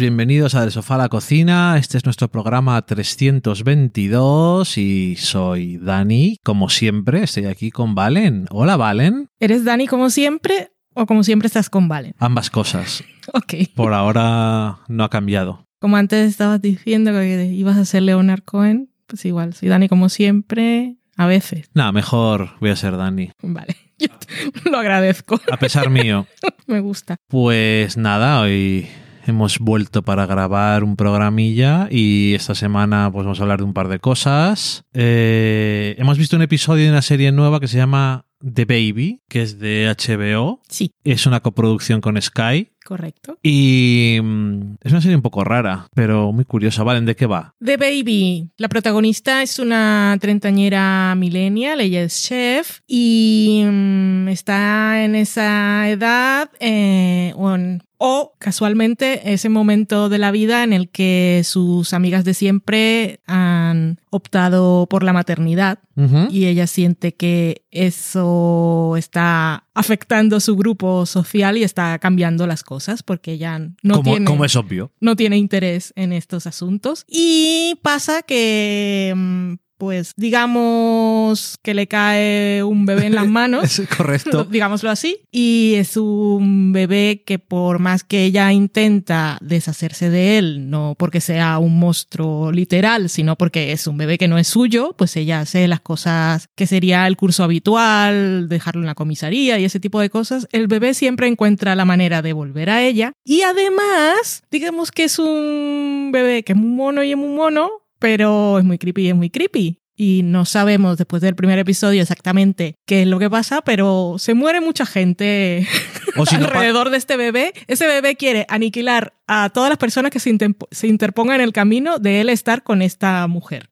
Bienvenidos a Del Sofá a la Cocina. Este es nuestro programa 322 y soy Dani. Como siempre, estoy aquí con Valen. Hola, Valen. ¿Eres Dani como siempre o como siempre estás con Valen? Ambas cosas. Ok. Por ahora no ha cambiado. Como antes estabas diciendo que ibas a ser Leonard Cohen, pues igual, soy Dani como siempre, a veces. Nada, mejor voy a ser Dani. Vale, yo lo agradezco. A pesar mío. Me gusta. Pues nada, hoy hemos vuelto para grabar un programilla y esta semana pues vamos a hablar de un par de cosas. Eh, hemos visto un episodio de una serie nueva que se llama The Baby, que es de HBO. Sí, Es una coproducción con Sky. correcto. Y mm, es una serie un poco rara, pero muy curiosa. ¿Valen? ¿De qué va? The Baby, la protagonista es una treintañera millennial, ella es chef y mm, está en esa edad eh, o casualmente ese momento de la vida en el que sus amigas de siempre han optado por la maternidad y ella siente que eso está afectando su grupo social y está cambiando las cosas porque ella no como, tiene como es obvio. no tiene interés en estos asuntos. Y pasa que, mm, pues, digamos que le cae un bebé en las manos. Correcto. digámoslo así, y es un bebé que por más que ella intenta deshacerse de él, no porque sea un monstruo literal, sino porque es un bebé que no es suyo, pues ella hace las cosas que sería el curso habitual, dejarlo en la comisaría y ese tipo de cosas, el bebé siempre encuentra la manera de volver a ella, y además, digamos que es un bebé que es muy mono y es muy mono, pero es muy creepy y es muy creepy. Y no sabemos después del primer episodio exactamente qué es lo que pasa, pero se muere mucha gente O si no pa- alrededor de este bebé. Ese bebé quiere aniquilar a todas las personas que se, interpongan en el camino de él estar con esta mujer.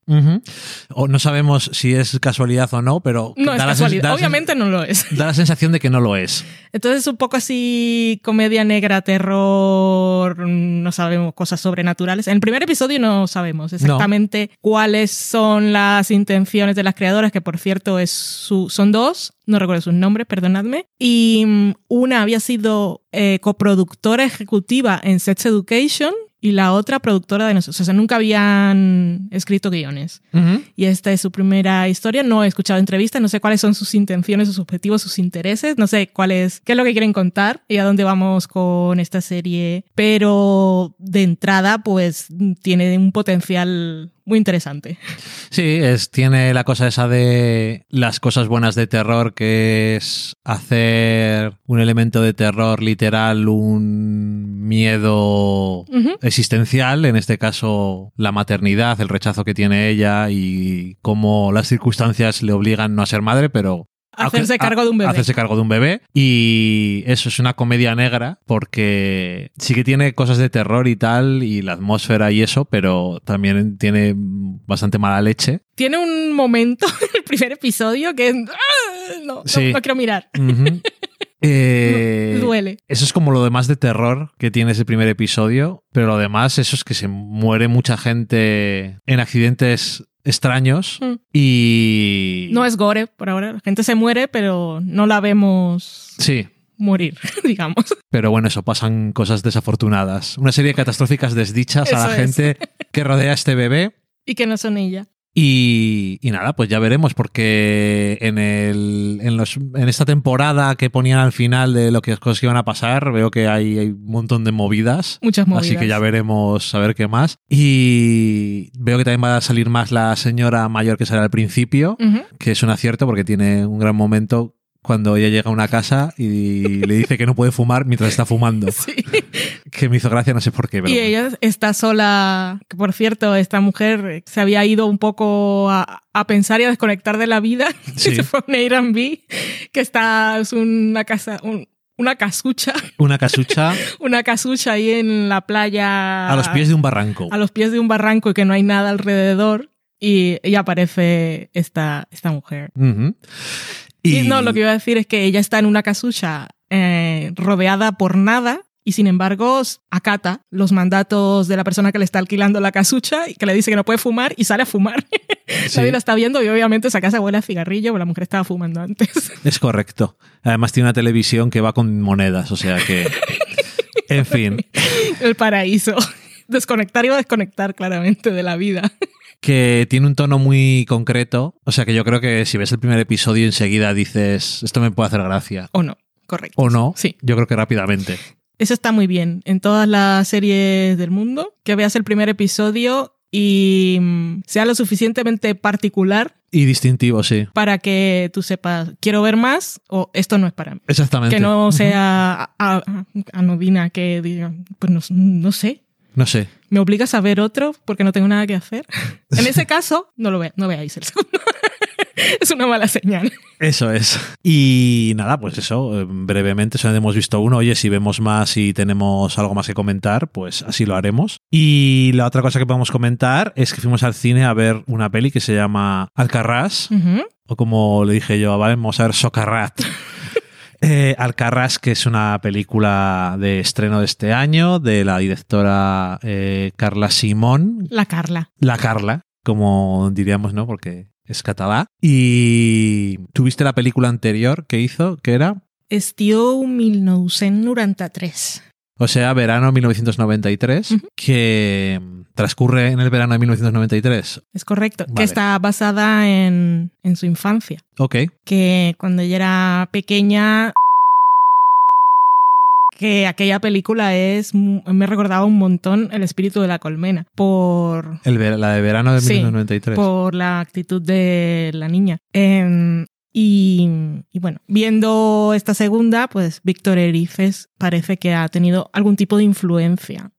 O no sabemos si es casualidad o no, pero No es la la Obviamente no lo es. da la sensación de que no lo es. Entonces es un poco así comedia negra, terror, no sabemos cosas sobrenaturales. En el primer episodio no sabemos exactamente cuáles son las intenciones de las creadoras, que por cierto es su, son dos, no recuerdo sus nombres, perdonadme. Y mm, una había sido eh, coproductora ejecutiva en Sex Education y la otra productora de nosotros. O sea, nunca habían escrito guiones y esta es su primera historia. No he escuchado entrevistas, no sé cuáles son sus intenciones, sus objetivos, sus intereses, no sé cuál es, qué es lo que quieren contar y a dónde vamos con esta serie, pero de entrada pues tiene un potencial muy interesante. Sí, es, tiene la cosa esa de las cosas buenas de terror, que es hacer un elemento de terror literal, un miedo existencial, en este caso la maternidad, el rechazo que tiene ella y cómo las circunstancias le obligan no a ser madre, pero Hacerse cargo de un bebé. Hacerse cargo de un bebé. Y eso es una comedia negra porque sí que tiene cosas de terror y tal, y la atmósfera y eso, pero también tiene bastante mala leche. Tiene un momento en el primer episodio que ¡ah! no, no- Sí. no quiero mirar. Eh, Duele. Eso es como lo demás de terror que tiene ese primer episodio, pero lo demás, eso es que se muere mucha gente en accidentes extraños Mm. y... No es gore por ahora. La gente se muere, pero no la vemos Sí, morir, digamos. pero bueno, eso, pasan cosas desafortunadas. Una serie de catastróficas desdichas a la es. gente que rodea a este bebé. Y que no son ella. Y, y nada, pues ya veremos, porque en, el, en, los, en esta temporada que ponían al final de lo que las cosas iban a pasar, veo que hay, hay un montón de movidas. Muchas movidas. Así que ya veremos a ver qué más. Y veo que también va a salir más la señora mayor que sale al principio, Ujú. que es un acierto porque tiene un gran momento cuando ella llega a una casa y le dice que no puede fumar mientras está fumando. Sí. Que me hizo gracia, no sé por qué. Pero Y ella está sola, que por cierto, esta mujer se había ido un poco a, a pensar y a desconectar de la vida. Sí. Se fue a un Airbnb, que está, es una casa, un- una casucha, Una casucha una casucha ahí en la playa. a los pies de un barranco. a los pies de un barranco y que no hay nada alrededor. Y, y aparece esta, esta mujer. Y, no, lo que iba a decir es que ella está en una casucha eh, rodeada por nada y sin embargo acata los mandatos de la persona que le está alquilando la casucha y que le dice que no puede fumar y sale a fumar. Sí. Nadie la está viendo y obviamente esa casa huele a cigarrillo, pero la mujer estaba fumando antes. Es correcto. Además tiene una televisión que va con monedas, o sea que... En fin. El paraíso. Desconectar y desconectar claramente de la vida. Que tiene un tono muy concreto. O sea que yo creo que si ves el primer episodio enseguida dices, esto me puede hacer gracia. O no, correcto. O no. Sí. Yo creo que rápidamente. Eso está muy bien en todas las series del mundo. Que veas el primer episodio y mm, sea lo suficientemente particular Y distintivo, sí. para que tú sepas, quiero ver más o esto no es para mí. Exactamente. Que no sea anodina, que diga, pues no, no sé, No sé. me obligas a ver otro porque no tengo nada que hacer. En ese caso, no lo ve, no veáis el segundo. es una mala señal. Eso es. Y nada, pues eso, eh, brevemente, solamente hemos visto uno. Oye, si vemos más y tenemos algo más que comentar, pues así lo haremos. Y la otra cosa que podemos comentar es que fuimos al cine a ver una peli que se llama Alcarrás, o como le dije yo, vale, vamos a ver Socarrat. Eh, Alcarrás, que es una película de estreno de este año, de la directora eh, Carla Simón, La Carla. la Carla, como diríamos, ¿no? Porque es catalá. Y tuviste la película anterior que hizo, que era, Estiu 1993. o sea, verano 1993, Ujú. que transcurre en el verano de 1993. Es correcto. Vale. Que está basada en, en su infancia. Ok. Que cuando ella era pequeña. Que aquella película es. Me recordaba un montón El espíritu de la colmena. Por. El la de verano de Sí, 1993. por la actitud de la niña. Em, y, y bueno, viendo esta segunda, pues Víctor Erices parece que ha tenido algún tipo de influencia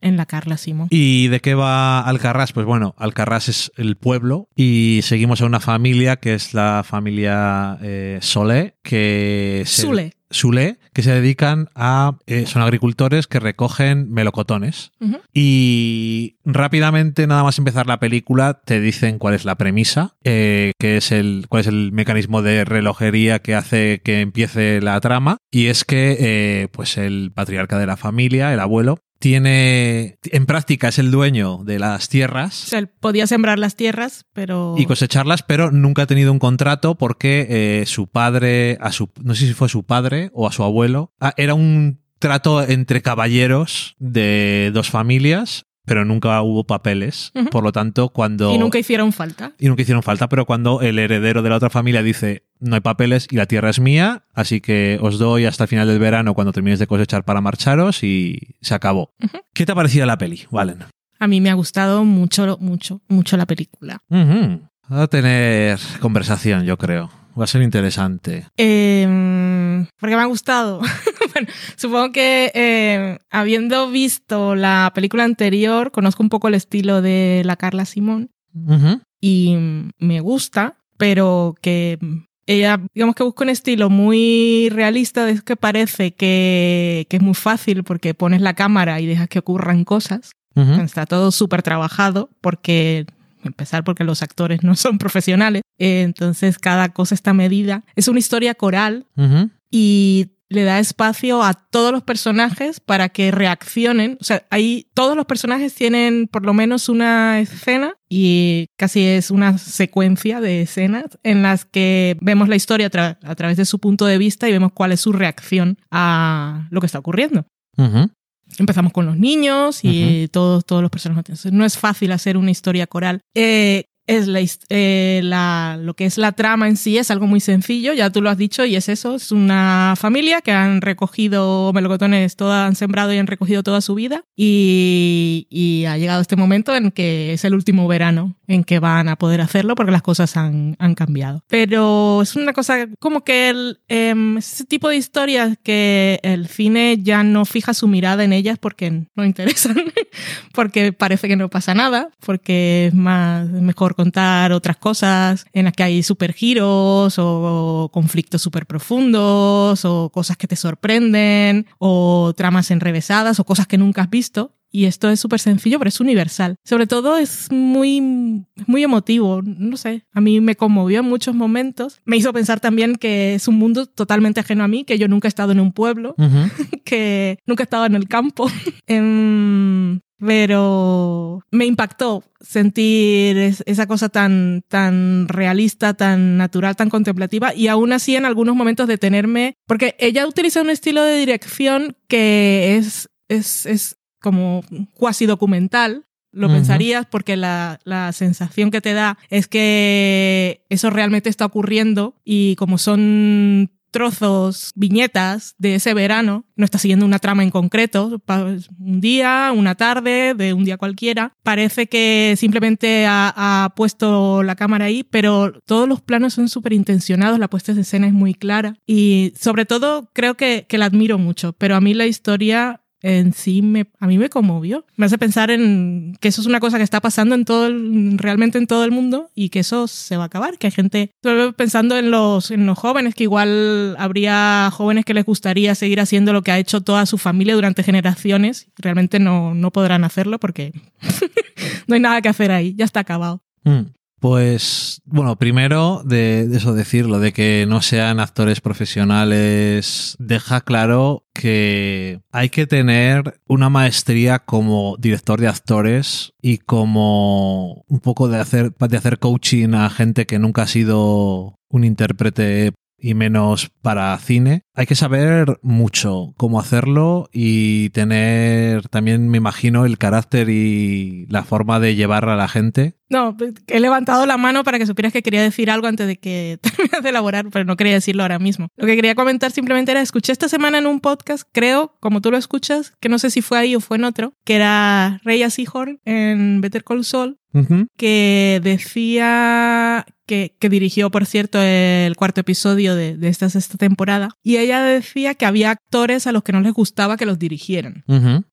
en la Carla Simón. ¿Y de qué va Alcarrás? Pues bueno, Alcarrás es el pueblo y seguimos a una familia que es la familia eh, Solé, que se, Sule. Sule, que se dedican a... eh, son agricultores que recogen melocotones. Y rápidamente, nada más empezar la película, te dicen cuál es la premisa, eh, que es el, cuál es el mecanismo de relojería que hace que empiece la trama. Y es que, eh, pues, el patriarca de la familia, el abuelo, tiene, en práctica es el dueño de las O tierras sea, él podía sembrar las tierras, pero. y cosecharlas, pero nunca ha tenido un contrato porque eh, su padre, a su, no sé si fue su padre o a su abuelo, ah, era un trato entre caballeros de dos familias, pero nunca hubo papeles. Por lo tanto, cuando... Y nunca hicieron falta. y nunca hicieron falta, pero cuando el heredero de la otra familia dice no hay papeles y la tierra es mía, así que os doy hasta el final del verano cuando terminéis de cosechar para marcharos y se acabó. ¿Qué te ha parecido la peli, Valen? A mí me ha gustado mucho, mucho, mucho la película. Va a tener conversación, yo creo. Va a ser interesante. Eh, porque me ha gustado. bueno, supongo que eh, habiendo visto la película anterior, conozco un poco el estilo de la Carla Simón y me gusta, pero que ella, digamos que busca un estilo muy realista, es que parece que, que es muy fácil porque pones la cámara y dejas que ocurran cosas. Ujú. Está todo súper trabajado porque, empezar porque los actores no son profesionales, eh, entonces cada cosa está medida. Es una historia coral y le da espacio a todos los personajes para que reaccionen. O sea, ahí todos los personajes tienen por lo menos una escena y casi es una secuencia de escenas en las que vemos la historia a, tra- a través de su punto de vista y vemos cuál es su reacción a lo que está ocurriendo. Empezamos con los niños y todos, todos los personajes. No es fácil hacer una historia coral. Eh, es eh, la- lo que es la trama en sí es algo muy sencillo, ya tú lo has dicho, y es eso, es una familia que han recogido melocotones, toda, han sembrado y han recogido toda su vida, y, ha llegado este momento en que es el último verano en que van a poder hacerlo porque las cosas han, han cambiado. Pero es una cosa como que el, em, ese tipo de historias que el cine ya no fija su mirada en ellas porque no interesan, porque parece que no pasa nada, porque es más mejor contar otras cosas en las que hay supergiros o conflictos súper profundos o cosas que te sorprenden o tramas enrevesadas o cosas que nunca has visto. Y esto es súper sencillo, pero es universal. Sobre todo es muy, muy emotivo. No sé, a mí me conmovió en muchos momentos. Me hizo pensar también que es un mundo totalmente ajeno a mí, que yo nunca he estado en un pueblo, que nunca he estado en el campo. Em, pero me impactó sentir es- esa cosa tan, tan realista, tan natural, tan contemplativa y aún así en algunos momentos detenerme, porque ella utiliza un estilo de dirección que es, es, es como cuasi documental, lo pensarías porque la, la sensación que te da es que eso realmente está ocurriendo y como son trozos, viñetas de ese verano, no está siguiendo una trama en concreto, un día, una tarde, de un día cualquiera, parece que simplemente ha, ha puesto la cámara ahí, pero todos los planos son súper intencionados, la puesta de escena es muy clara. Y sobre todo creo que, que la admiro mucho, pero a mí la historia en sí me, a mí me conmovió. Me hace pensar en que eso es una cosa que está pasando en todo realmente en todo el mundo y que eso se va a acabar, que hay gente pensando en los en los jóvenes que igual habría jóvenes que les gustaría seguir haciendo lo que ha hecho toda su familia durante generaciones, realmente no no podrán hacerlo porque no hay nada que hacer ahí, ya está acabado. Mm. Pues, bueno, primero de, de eso decirlo, de que no sean actores profesionales, deja claro que hay que tener una maestría como director de actores y como un poco de hacer, de hacer coaching a gente que nunca ha sido un intérprete y menos para cine. Hay que saber mucho cómo hacerlo y tener también, me imagino, el carácter y la forma de llevar a la gente No, he levantado la mano para que supieras que quería decir algo antes de que terminas de elaborar, pero no quería decirlo ahora mismo. Lo que quería comentar simplemente era, escuché esta semana en un podcast, creo, como tú lo escuchas, que no sé si fue ahí o fue en otro, que era Rhea Seahorn en Better Call Saul, que decía que, que dirigió, por cierto, el cuarto episodio de, de esta sexta temporada, y ella decía que había actores a los que no les gustaba que los dirigieran.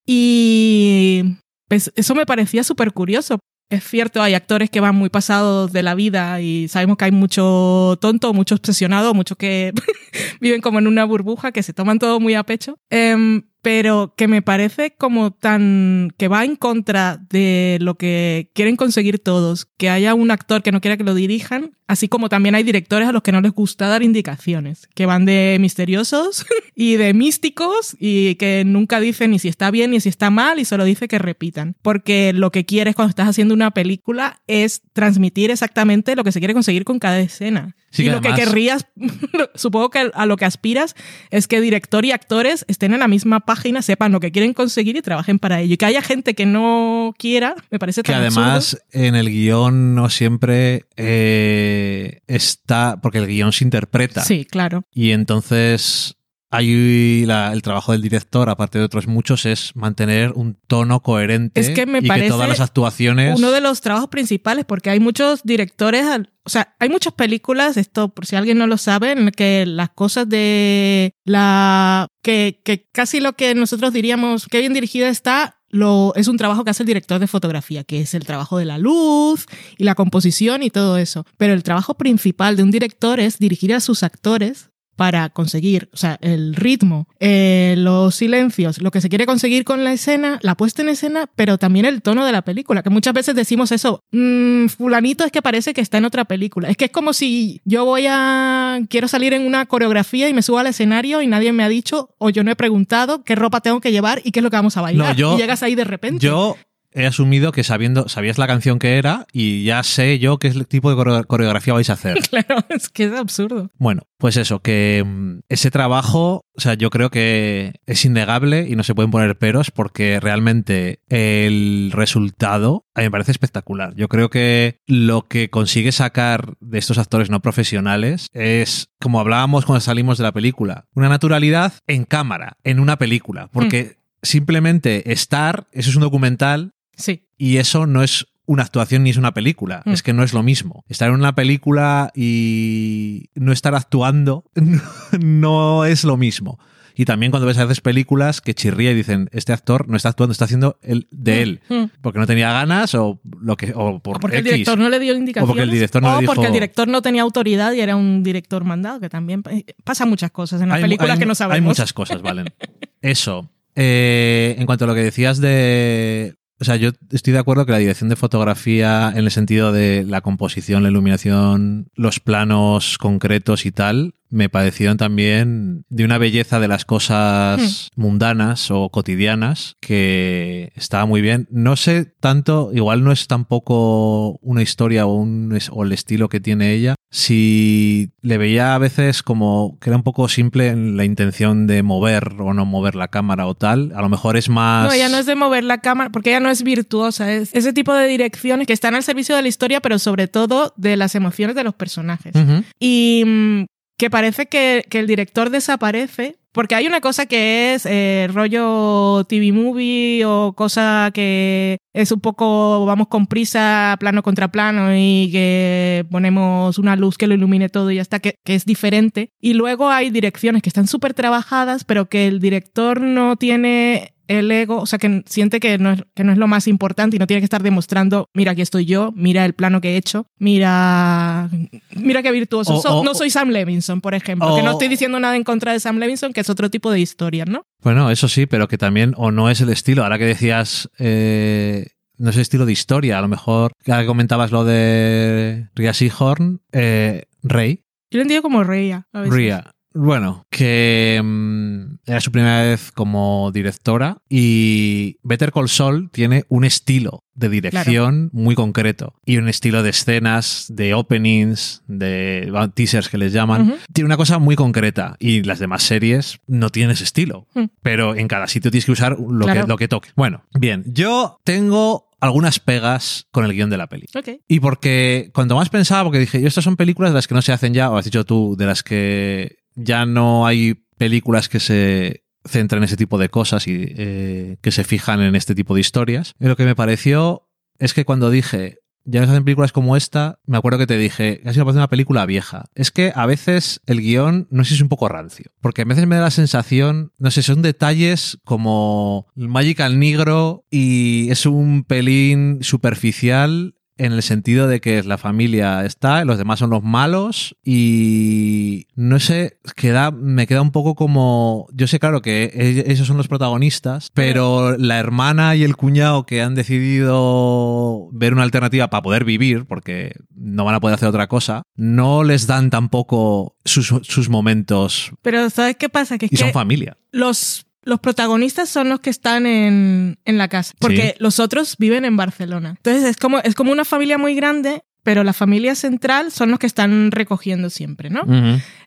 Y pues, eso me parecía súper curioso. Es cierto, hay actores que van muy pasados de la vida y sabemos que hay mucho tonto, mucho obsesionado, muchos que viven como en una burbuja, que se toman todo muy a pecho. Em, pero que me parece como tan que va en contra de lo que quieren conseguir todos, que haya un actor que no quiera que lo dirijan, así como también hay directores a los que no les gusta dar indicaciones, que van de misteriosos y de místicos y que nunca dicen ni si está bien ni si está mal y solo dice que repitan, porque lo que quieres cuando estás haciendo una película es transmitir exactamente lo que se quiere conseguir con cada escena. Sí, y que lo que además- querrías, supongo que a lo que aspiras es que director y actores estén en la misma página, sepan lo que quieren conseguir y trabajen para ello. Y que haya gente que no quiera, me parece Que tan además absurdo. en el guion no siempre eh, está, porque el guion se interpreta. Sí, claro. Y entonces hay la- el trabajo del director, aparte de otros muchos, es mantener un tono coherente Es que me y parece que todas las actuaciones... Uno de los trabajos principales, porque hay muchos directores, o sea, hay muchas películas, esto por si alguien no lo sabe, en que las cosas de la... que, que casi lo que nosotros diríamos que bien dirigida está, lo, es un trabajo que hace el director de fotografía, que es el trabajo de la luz y la composición y todo eso. Pero el trabajo principal de un director es dirigir a sus actores para conseguir, o sea, el ritmo, eh, los silencios, lo que se quiere conseguir con la escena, la puesta en escena, pero también el tono de la película, que muchas veces decimos eso, "Mm, fulanito es que parece que está en otra película. Es que es como si yo voy a, quiero salir en una coreografía y me subo al escenario y nadie me ha dicho o yo no he preguntado qué ropa tengo que llevar y qué es lo que vamos a bailar. No, yo- y llegas ahí de repente. Yo he asumido que sabiendo, sabías la canción que era y ya sé yo qué tipo de coreo- coreografía vais a hacer. Claro, es que es absurdo. Bueno, pues eso, que mm, ese trabajo, o sea, yo creo que es innegable y no se pueden poner peros porque realmente el resultado a mí me parece espectacular. Yo creo que lo que consigue sacar de estos actores no profesionales es, como hablábamos cuando salimos de la película, una naturalidad en cámara, en una película, porque simplemente estar, eso es un documental Sí. y eso no es una actuación ni es una película. Mm. Es que no es lo mismo. Estar en una película y no estar actuando no es lo mismo. Y también cuando ves a veces películas que chirría y dicen, este actor no está actuando, está haciendo el de él. Mm. Porque no tenía ganas o lo que o por O porque X. el director no le dio indicaciones. O porque el director no o le porque el director no tenía autoridad y era un director mandado, que también pasa muchas cosas en las Hay- películas hay- que no sabemos. Hay muchas cosas, Valen. Eso. Eh, en cuanto a lo que decías de o sea, yo estoy de acuerdo que la dirección de fotografía en el sentido de la composición, la iluminación, los planos concretos y tal, me parecieron también de una belleza de las cosas mundanas o cotidianas que estaba muy bien. No sé tanto, igual no es tampoco una historia o, un, o el estilo que tiene ella, si le veía a veces como que era un poco simple en la intención de mover o no mover la cámara o tal, a lo mejor es más... No, ya no es de mover la cámara, porque ella no es virtuosa, es ese tipo de direcciones que están al servicio de la historia, pero sobre todo de las emociones de los personajes. Ujú. Y mm, que parece que, que el director desaparece. Porque hay una cosa que es eh, rollo TV movie o cosa que es un poco, vamos con prisa, plano contra plano y que ponemos una luz que lo ilumine todo y ya está, que, que es diferente. Y luego hay direcciones que están súper trabajadas, pero que el director no tiene el ego, o sea, que siente que no, es, que no es lo más importante y no tiene que estar demostrando, mira, aquí estoy yo, mira el plano que he hecho, mira, mira qué virtuoso. No soy Sam Levinson, por ejemplo, que no estoy diciendo nada en contra de Sam Levinson, que es otro tipo de historia, ¿no? Bueno, eso sí, pero que también, o no es el estilo. Ahora que decías, eh, no es el estilo de historia, a lo mejor, que comentabas lo de Ria Seahorn, eh, Rey, Yo lo entiendo como reía. a veces. Ria. Bueno, que mm, era su primera vez como directora y Better Call Saul tiene un estilo de dirección muy concreto y un estilo de escenas, de openings, de teasers que les llaman. Tiene una cosa muy concreta y las demás series no tienen ese estilo, Mm. pero en cada sitio tienes que usar lo, Claro. que, lo que toque. Bueno, bien, yo tengo algunas pegas con el guion de la peli. Ok. Y porque cuanto más pensaba, porque dije, yo estas son películas de las que no se hacen ya, o has dicho tú, de las que ya no hay películas que se centran en ese tipo de cosas y eh, que se fijan en este tipo de historias. Y lo que me pareció es que cuando dije, ya no se hacen películas como esta, me acuerdo que te dije, casi me parece una película vieja. Es que a veces el guion, no sé si es un poco rancio, porque a veces me da la sensación, no sé, son detalles como el Magical Negro y es un pelín superficial en el sentido de que la familia está, los demás son los malos y no sé, queda, me queda un poco como, yo sé claro que e- ellos son los protagonistas, pero la hermana y el cuñado que han decidido ver una alternativa para poder vivir, porque no van a poder hacer otra cosa, no les dan tampoco sus, sus momentos Pero ¿sabes qué pasa? Que es y son que familia. los, los protagonistas son los que están en, en la casa, porque Sí. los otros viven en Barcelona. Entonces es como, es como una familia muy grande, pero la familia central son los que están recogiendo siempre, ¿no?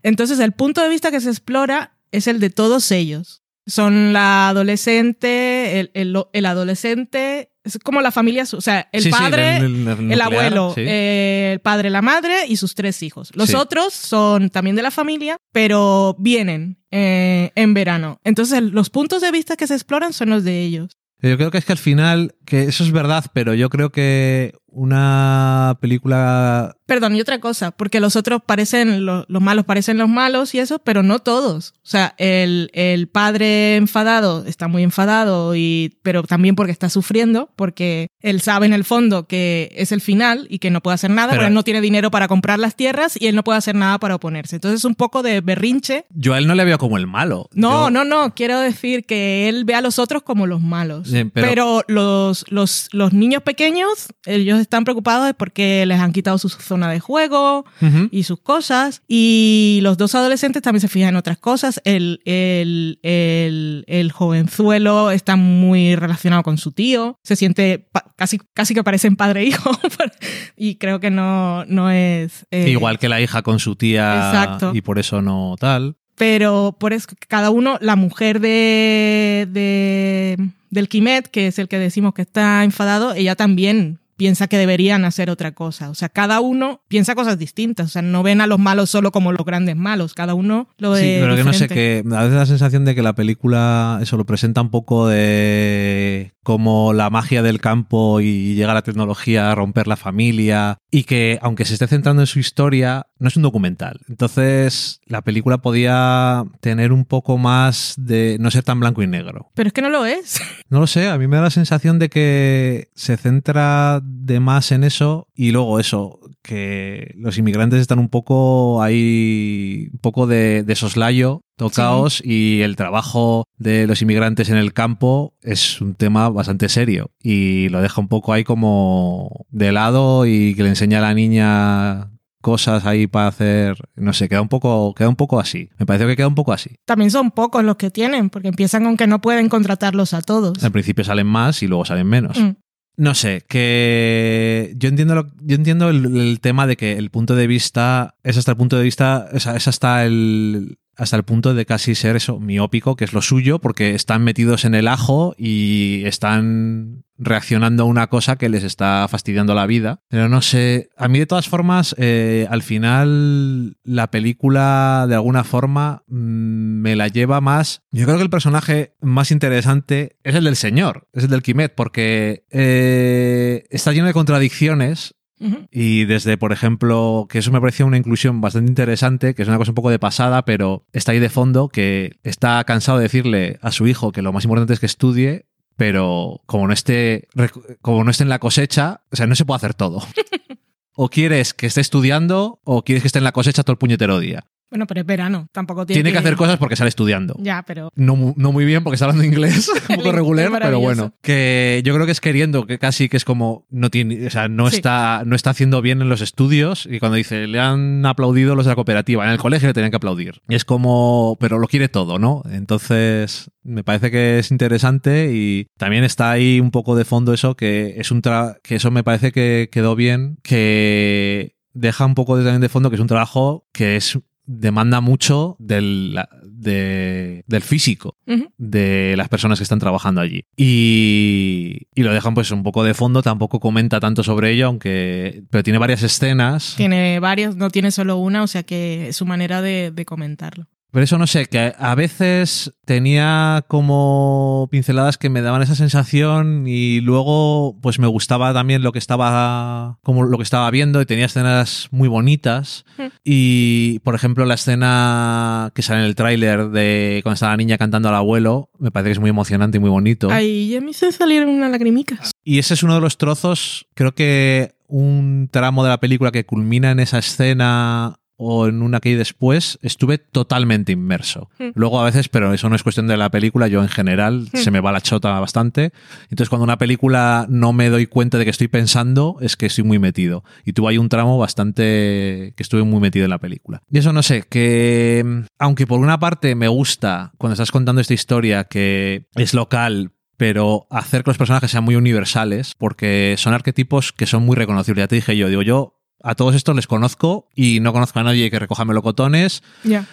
Entonces el punto de vista que se explora es el de todos ellos. Son la adolescente, el, el, el adolescente, es como la familia, o sea, el Sí, sí, padre, el- el, el- el nuclear, abuelo, sí. eh, el padre, la madre y sus tres hijos. Los otros son también de la familia, pero vienen eh, en verano. Entonces los puntos de vista que se exploran son los de ellos. Yo creo que es que al final, que eso es verdad, pero yo creo que una película Perdón, y otra cosa, porque los otros parecen, lo- los malos parecen los malos y eso, pero no todos. O sea, el, el padre enfadado está muy enfadado, y, pero también porque está sufriendo, porque él sabe en el fondo que es el final y que no puede hacer nada, Pero- él no tiene dinero para comprar las tierras y él no puede hacer nada para oponerse. Entonces es un poco de berrinche. Yo a él no le veo como el malo. No, Yo- no, no, quiero decir que él ve a los otros como los malos. Sí, pero- pero los, los, los niños pequeños, ellos están preocupados es porque les han quitado su zona de juego, Ujú. y sus cosas. Y los dos adolescentes también se fijan en otras cosas. El, el, el, el jovenzuelo está muy relacionado con su tío. Se siente casi, casi que parecen padre e hijo. y creo que no, no es. eh, Igual que la hija con su tía Exacto. y por eso no tal. Pero por eso cada uno, la mujer de, de del Kimet, que es el que decimos que está enfadado, ella también piensa que deberían hacer otra cosa. O sea, cada uno piensa cosas distintas. O sea, no ven a los malos solo como los grandes malos. Cada uno lo ve Sí, pero que no sé, diferente. que me da la sensación de que la película eso lo presenta un poco de como la magia del campo y llega la tecnología a romper la familia y que aunque se esté centrando en su historia, no es un documental. Entonces, la película podía tener un poco más de no ser tan blanco y negro. Pero es que no lo es. No lo sé, a mí me da la sensación de que se centra de más en eso y luego eso, que los inmigrantes están un poco ahí, un poco de, de soslayo tocaos y el trabajo de los inmigrantes en el campo es un tema bastante serio y lo deja un poco ahí como de lado y que le enseña a la niña cosas ahí para hacer, no sé, queda un poco queda un poco así. Me parece que queda un poco así. También son pocos los que tienen, porque empiezan aunque no pueden contratarlos a todos. Al principio salen más y luego salen menos. Mm. No sé, que yo entiendo lo- yo entiendo el, el tema de que el punto de vista es hasta el punto de vista, sea, es hasta el hasta el punto de casi ser eso miópico, que es lo suyo, porque están metidos en el ajo y están reaccionando a una cosa que les está fastidiando la vida. Pero no sé, a mí de todas formas, eh, al final la película de alguna forma mm, me la lleva más. Yo creo que el personaje más interesante es el del señor, es el del Kimet, porque eh, está lleno de contradicciones Y desde, por ejemplo, que eso me pareció una inclusión bastante interesante, que es una cosa un poco de pasada, pero está ahí de fondo, que está cansado de decirle a su hijo que lo más importante es que estudie, pero como no esté, como no esté en la cosecha, o sea, no se puede hacer todo. O quieres que esté estudiando o quieres que esté en la cosecha todo el puñetero día. Bueno, pero es verano, tampoco tiene, Tiene que hacer cosas porque sale estudiando. Ya, pero No, no muy bien porque está hablando inglés, un poco regular, pero bueno. Que yo creo que es queriendo, que casi que es como no tiene, o sea, no Sí. está, no está haciendo bien en los estudios. Y cuando dice, le han aplaudido los de la cooperativa, en el colegio le tenían que aplaudir. Y es como, pero lo quiere todo, ¿no? Entonces, me parece que es interesante y también está ahí un poco de fondo eso, que es un tra que eso me parece que quedó bien, que deja un poco de, también de fondo que es un trabajo que es demanda mucho del, de- del físico de las personas que están trabajando allí. Y, y lo dejan pues un poco de fondo, tampoco comenta tanto sobre ello, aunque pero tiene varias escenas. tiene varios, no tiene solo una, o sea que es su manera de, de comentarlo. Pero eso no sé, que a veces tenía como pinceladas que me daban esa sensación y luego pues me gustaba también lo que estaba como lo que estaba viendo y tenía escenas muy bonitas Mm. y por ejemplo la escena que sale en el tráiler de cuando está la niña cantando al abuelo me parece que es muy emocionante y muy bonito. Ahí ya me hizo salir una lagrimicas. Y ese es uno de los trozos, creo que un tramo de la película que culmina en esa escena o en una que hay después, estuve totalmente inmerso. Hmm. Luego a veces, pero eso no es cuestión de la película, yo en general Hmm. se me va la chota bastante. Entonces cuando una película no me doy cuenta de que estoy pensando, es que estoy muy metido. Y tuve ahí un tramo bastante que estuve muy metido en la película. Y eso no sé, que aunque por una parte me gusta cuando estás contando esta historia que es local, pero hacer que los personajes sean muy universales, porque son arquetipos que son muy reconocibles. Ya te dije yo, digo, yo a todos estos les conozco y no conozco a nadie que recoja melocotones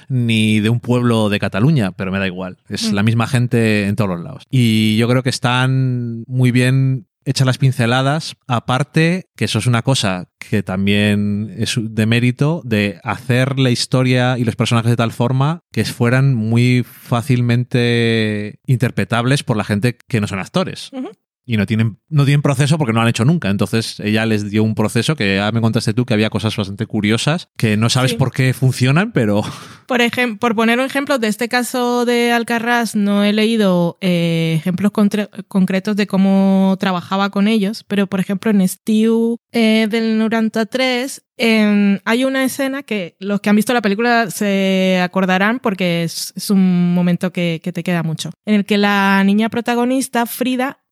ni de un pueblo de Cataluña, pero me da igual. Es Mm. la misma gente en todos los lados. Y yo creo que están muy bien hechas las pinceladas, aparte que eso es una cosa que también es de mérito de hacer la historia y los personajes de tal forma que fueran muy fácilmente interpretables por la gente que no son actores. Y no tienen, no tienen proceso porque no lo han hecho nunca. Entonces ella les dio un proceso que ya me contaste tú que había cosas bastante curiosas que no sabes Sí. por qué funcionan, pero Por, ejem- por poner un ejemplo de este caso de Alcarrás, no he leído eh, ejemplos concretos de cómo trabajaba con ellos, pero por ejemplo en Stew eh, del 93 em, hay una escena que los que han visto la película se acordarán porque es, un momento que, te queda mucho, en el que la niña protagonista, Frida,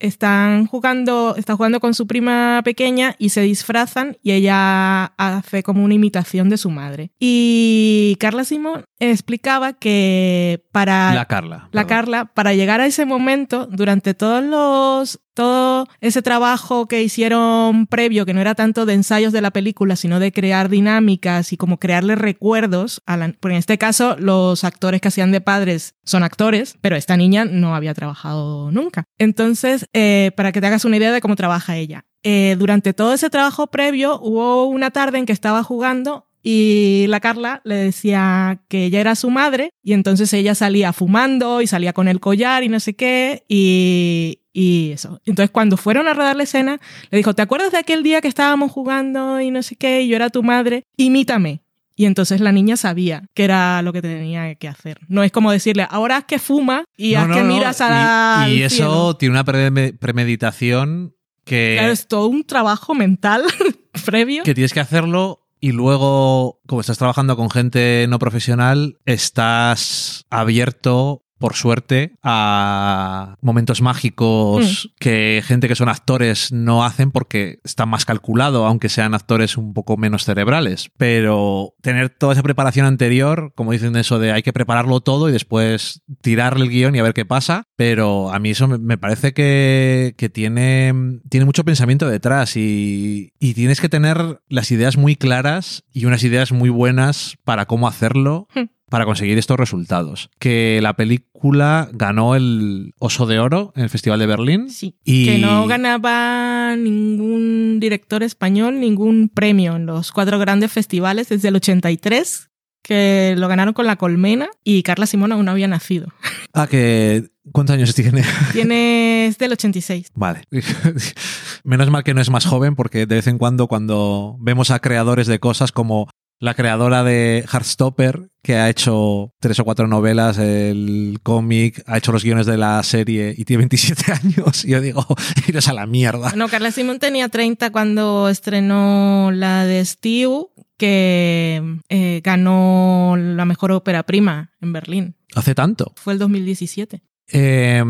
están jugando, está jugando con su prima pequeña y se disfrazan y ella hace como una imitación de su madre. Y Carla Simón explicaba que para la Carla. la perdón. Carla, para llegar a ese momento, durante todos los, todo ese trabajo que hicieron previo, que no era tanto de ensayos de la película, sino de crear dinámicas y como crearle recuerdos, a la, porque en este caso los actores que hacían de padres son actores, pero esta niña no había trabajado nunca. Entonces, eh, para que te hagas una idea de cómo trabaja ella. Eh, durante todo ese trabajo previo hubo una tarde en que estaba jugando y la Carla le decía que ella era su madre y entonces ella salía fumando y salía con el collar y no sé qué y, y eso. Entonces cuando fueron a rodar la escena le dijo, ¿te acuerdas de aquel día que estábamos jugando y no sé qué y yo era tu madre? Imítame. Y entonces la niña sabía que era lo que tenía que hacer. No es como decirle, ahora haz que fuma y No, haz no, que no, miras y- a Y, eso tiene una preme- premeditación que, Claro, es todo un trabajo mental previo. que tienes que hacerlo y luego, como estás trabajando con gente no profesional, estás abierto por suerte, a momentos mágicos Mm. que gente que son actores no hacen porque está más calculado, aunque sean actores un poco menos cerebrales. Pero tener toda esa preparación anterior, como dicen eso de hay que prepararlo todo y después tirarle el guion y a ver qué pasa. Pero a mí eso me- me parece que, que tiene, tiene mucho pensamiento detrás y, y tienes que tener las ideas muy claras y unas ideas muy buenas para cómo hacerlo Hmm. Para conseguir estos resultados. Que la película ganó el Oso de Oro en el Festival de Berlín. Sí. Y- Que no ganaba ningún director español ningún premio en los cuatro grandes festivales desde el 83, que lo ganaron con La Colmena y Carla Simón aún no había nacido. Ah, que... ¿Cuántos años tiene? Tiene es del 86. Vale. Menos mal que no es más joven porque de vez en cuando cuando vemos a creadores de cosas como la creadora de Heartstopper, que ha hecho tres o cuatro novelas, el cómic, ha hecho los guiones de la serie y tiene 27 años, y yo digo, iros a la mierda. No, Carla Simón tenía 30 cuando estrenó la de Steve, que eh, ganó la mejor ópera prima en Berlín. Hace tanto. Fue el 2017. Eh,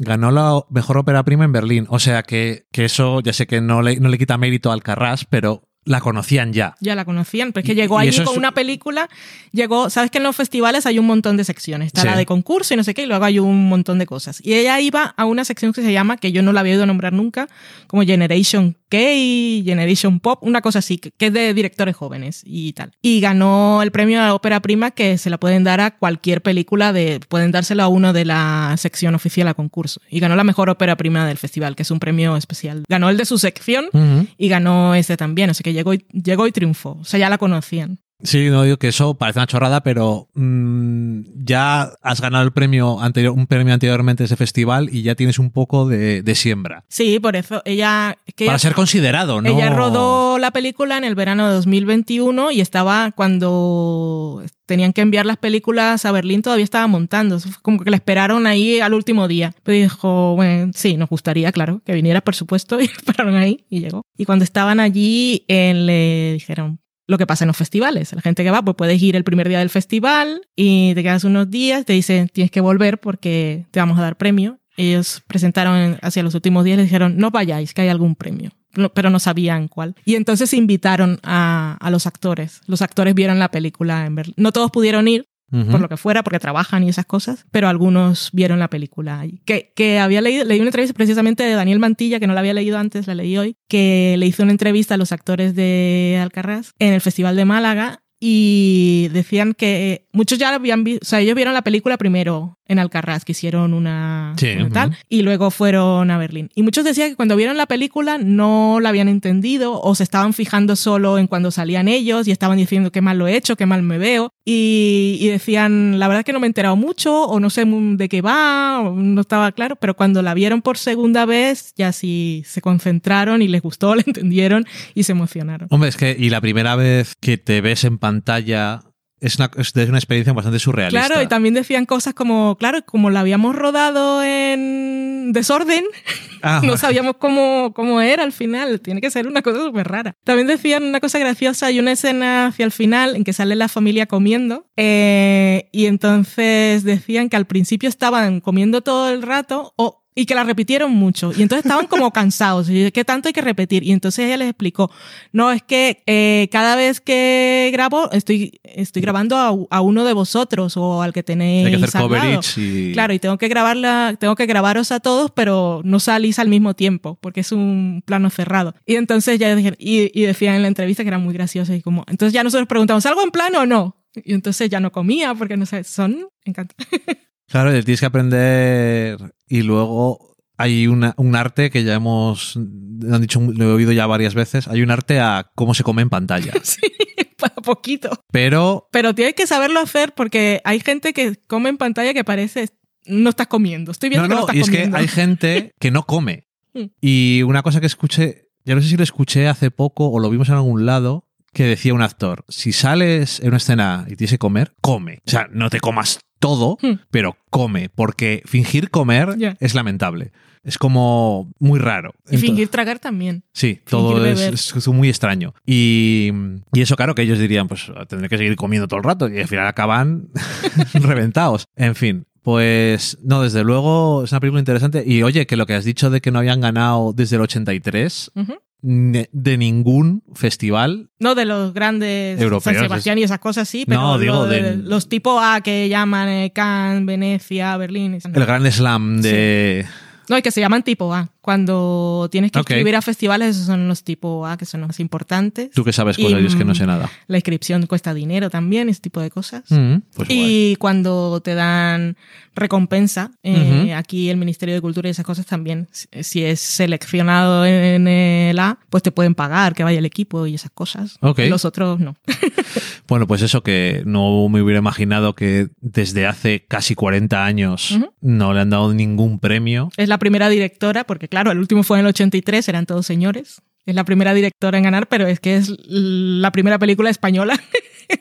ganó la mejor ópera prima en Berlín. O sea que, que eso ya sé que no le, no le quita mérito al Carras, pero la conocían ya. Ya la conocían, pero es que llegó y allí con es- una película, llegó, sabes que en los festivales hay un montón de secciones, está Sí. la de concurso y no sé qué, y luego hay un montón de cosas. Y ella iba a una sección que se llama, que yo no la había oído nombrar nunca, como Generation K, Generation Pop, una cosa así, que es de directores jóvenes y tal. Y ganó el premio a la ópera prima que se la pueden dar a cualquier película de, pueden dárselo a uno de la sección oficial a concurso. Y ganó la mejor ópera prima del festival, que es un premio especial. Ganó el de su sección y ganó ese también, o sea llegó y, llegó y triunfó, o sea, ya la conocían. Sí, no digo que eso parece una chorrada, pero mm, ya has ganado el premio anterior, un premio anteriormente de ese festival y ya tienes un poco de, de siembra. Sí, por eso ella, que Para ella, ser considerado, ¿no? ella rodó la película en el verano de 2021 y estaba cuando tenían que enviar las películas a Berlín, todavía estaba montando, Eso fue como que la esperaron ahí al último día. Pero dijo, bueno, sí, nos gustaría, claro, que viniera, por supuesto, y esperaron ahí y llegó. Y cuando estaban allí, eh, le dijeron, lo que pasa en los festivales. La gente que va, pues puedes ir el primer día del festival y te quedas unos días, te dicen tienes que volver porque te vamos a dar premio. Ellos presentaron hacia los últimos días les dijeron no vayáis, que hay algún premio. Pero no sabían cuál. Y entonces invitaron a, a los actores. Los actores vieron la película en Berlín. No todos pudieron ir, Por lo que fuera, porque trabajan y esas cosas, pero algunos vieron la película. Que, que había leído, leí una entrevista precisamente de Daniel Mantilla, que no la había leído antes, la leí hoy, que le hizo una entrevista a los actores de Alcarrás en el Festival de Málaga y decían que muchos ya habían visto, o sea, ellos vieron la película primero en Alcarrás, que hicieron una, Sí, una tal, ujú. y luego fueron a Berlín. Y muchos decían que cuando vieron la película no la habían entendido o se estaban fijando solo en cuando salían ellos y estaban diciendo qué mal lo he hecho, qué mal me veo. Y, y decían, la verdad es que no me he enterado mucho o no sé de qué va, o no estaba claro, pero cuando la vieron por segunda vez ya sí se concentraron y les gustó, la entendieron y se emocionaron. Hombre, es que y la primera vez que te ves en pantalla es una, es una experiencia bastante surrealista. Claro, y también decían cosas como, claro, como la habíamos rodado en desorden, Ah, no sabíamos cómo, cómo era al final. Tiene que ser una cosa súper rara. También decían una cosa graciosa. Hay una escena hacia el final en que sale la familia comiendo. eh, y entonces decían que al principio estaban comiendo todo el rato o y que la repitieron mucho. Y entonces estaban como cansados. Y ¿qué tanto hay que repetir? Y entonces ella les explicó, no, es que eh, cada vez que grabo estoy, estoy grabando a, a uno de vosotros o al que tenéis hay que hacer al lado". coverage y... Claro, y tengo que grabarla, tengo que grabaros a todos, pero no salís al mismo tiempo, porque es un plano cerrado. Y entonces ya dijeron, y, y decían en la entrevista que era muy gracioso y como, entonces ya nosotros preguntamos, ¿algo en plano o no? Y entonces ya no comía, porque no sé, son encantados. Claro, tienes que aprender y luego hay una- un arte que ya hemos, lo han dicho, lo he oído ya varias veces, hay un arte a cómo se come en pantalla. sí, para poquito. Pero Pero tienes que saberlo hacer porque hay gente que come en pantalla que parece, no estás comiendo. Estoy viendo no, que no no, estás y es que hay gente que no come. Mm. Y una cosa que escuché, ya no sé si lo escuché hace poco o lo vimos en algún lado, que decía un actor, si sales en una escena y tienes que comer, come. O sea, no te comas todo, Hmm. pero come, porque fingir comer es lamentable. Es como muy raro. Y fingir tragar también. Sí, todo es, es, muy extraño. Y, y, eso, claro, que ellos dirían, pues tendré que seguir comiendo todo el rato y al final acaban reventados. En fin, pues no, desde luego es una película interesante. Y oye, que lo que has dicho de que no habían ganado desde el 83, de ningún festival. No de los grandes europeos. San Sebastián y esas cosas, sí, pero no, digo de, los tipo A que llaman eh, Cannes, Venecia, Berlín. El Gran Slam de. Sí. No, y que se llaman tipo A. Cuando tienes que Ok. inscribir a festivales, esos son los tipo A, que son los más importantes. Tú que sabes Y, cosas, yo es que no sé mm, nada. La inscripción cuesta dinero también, ese tipo de cosas. Mm, pues guay. Y cuando te dan recompensa, eh, aquí el Ministerio de Cultura y esas cosas también, si- es seleccionado en el A, pues te pueden pagar que vaya el equipo y esas cosas. Ok. Los otros no. Bueno, pues eso que no me hubiera imaginado que desde hace casi 40 años no le han dado ningún premio. Es la primera directora, porque claro, el último fue en el 83, eran todos señores. Es la primera directora en ganar, pero es que es la primera película española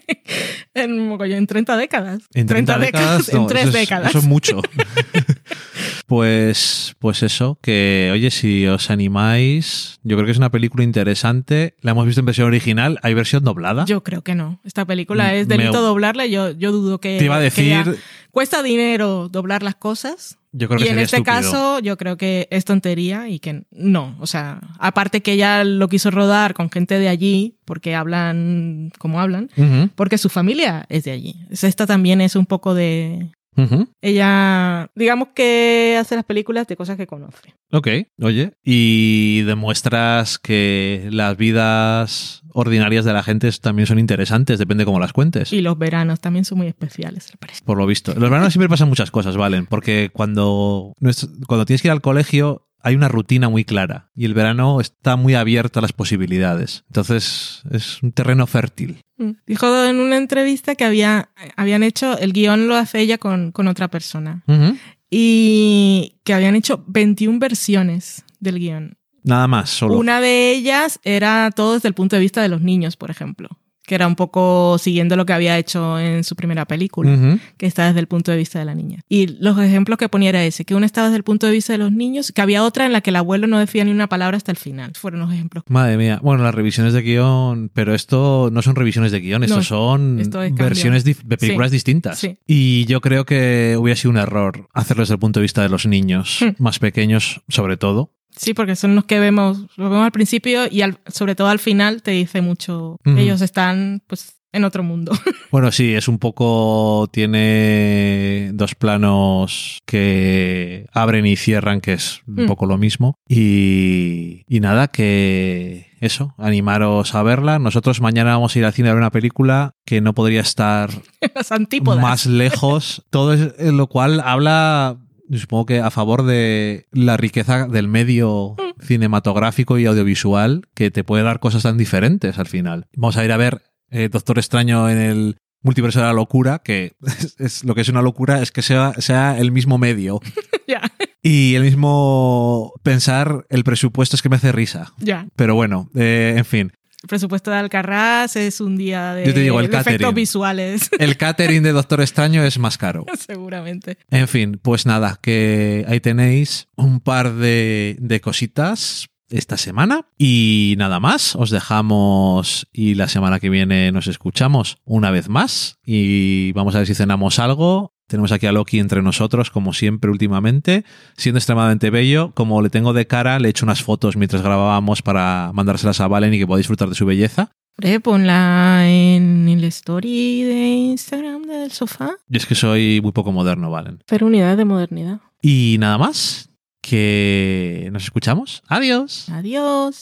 en, en 30 décadas. En 30, décadas, en no, tres eso es- décadas. Eso es mucho. pues, pues eso, que oye, si os animáis, yo creo que es una película interesante. La hemos visto en versión original, hay versión doblada. Yo creo que no. Esta película es delito Me- doblarla. Yo, yo dudo que. Te iba a decir, cuesta dinero doblar las cosas. yo creo que y en este estúpido. caso, yo creo que es tontería y que no. O sea, aparte que ella lo quiso rodar con gente de allí, porque hablan como hablan, porque su familia es de allí. Esta también es un poco de. Ella, digamos que hace las películas de cosas que conoce. Ok, oye, y demuestras que las vidas ordinarias de la gente también son interesantes, depende cómo las cuentes. Y los veranos también son muy especiales, parece. Por lo visto. Los veranos siempre pasan muchas cosas, ¿valen? Porque cuando, cuando tienes que ir al colegio hay una rutina muy clara y el verano está muy abierto a las posibilidades. Entonces es un terreno fértil. Mm. Dijo en una entrevista que había, habían hecho, el guion lo hace ella con, con otra persona. Y que habían hecho 21 versiones del guion. Nada más, solo. Una de ellas era todo desde el punto de vista de los niños, por ejemplo. Que era un poco siguiendo lo que había hecho en su primera película, que está desde el punto de vista de la niña. Y los ejemplos que ponía era ese, que una estaba desde el punto de vista de los niños, que había otra en la que el abuelo no decía ni una palabra hasta el final. Fueron los ejemplos. Madre mía. Bueno, las revisiones de guion, pero esto no son revisiones de guion, esto No, son esto es cambio. versiones de películas Sí, distintas. sí. Y yo creo que hubiera sido un error hacerlo desde el punto de vista de los niños, Hmm. más pequeños sobre todo. Sí, porque son los que vemos, los vemos al principio y al- sobre todo al final te dice mucho. Ellos están pues en otro mundo. Bueno, sí, es un poco. Tiene dos planos que abren y cierran, que es un Mm. poco lo mismo. Y, y nada, que eso, animaros a verla. Nosotros mañana vamos a ir al cine a ver una película que no podría estar Las más lejos. Todo es, eh, lo cual habla. Supongo que a favor de la riqueza del medio cinematográfico y audiovisual que te puede dar cosas tan diferentes al final. Vamos a ir a ver eh, Doctor Extraño en el multiverso de la locura, que es, es- lo que es una locura es que sea, sea el mismo medio y el mismo pensar el presupuesto es que me hace risa. ya. Pero bueno, eh, en fin. El presupuesto de Alcarrás es un día de, Yo te digo, el de efectos visuales, El catering de Doctor Extraño es más caro. seguramente. En fin, pues nada, que ahí tenéis un par de, de cositas esta semana y nada más, os dejamos y la semana que viene nos escuchamos una vez más y vamos a ver si cenamos algo. Tenemos aquí a Loki entre nosotros, como siempre últimamente, siendo extremadamente bello. Como le tengo de cara, le he hecho unas fotos mientras grabábamos para mandárselas a Valen y que pueda disfrutar de su belleza. Hombre, ponla en el story de Instagram del sofá. Y es que soy muy poco moderno, Valen. Pero unidad de modernidad. Y nada más, que nos escuchamos. Adiós. Adiós.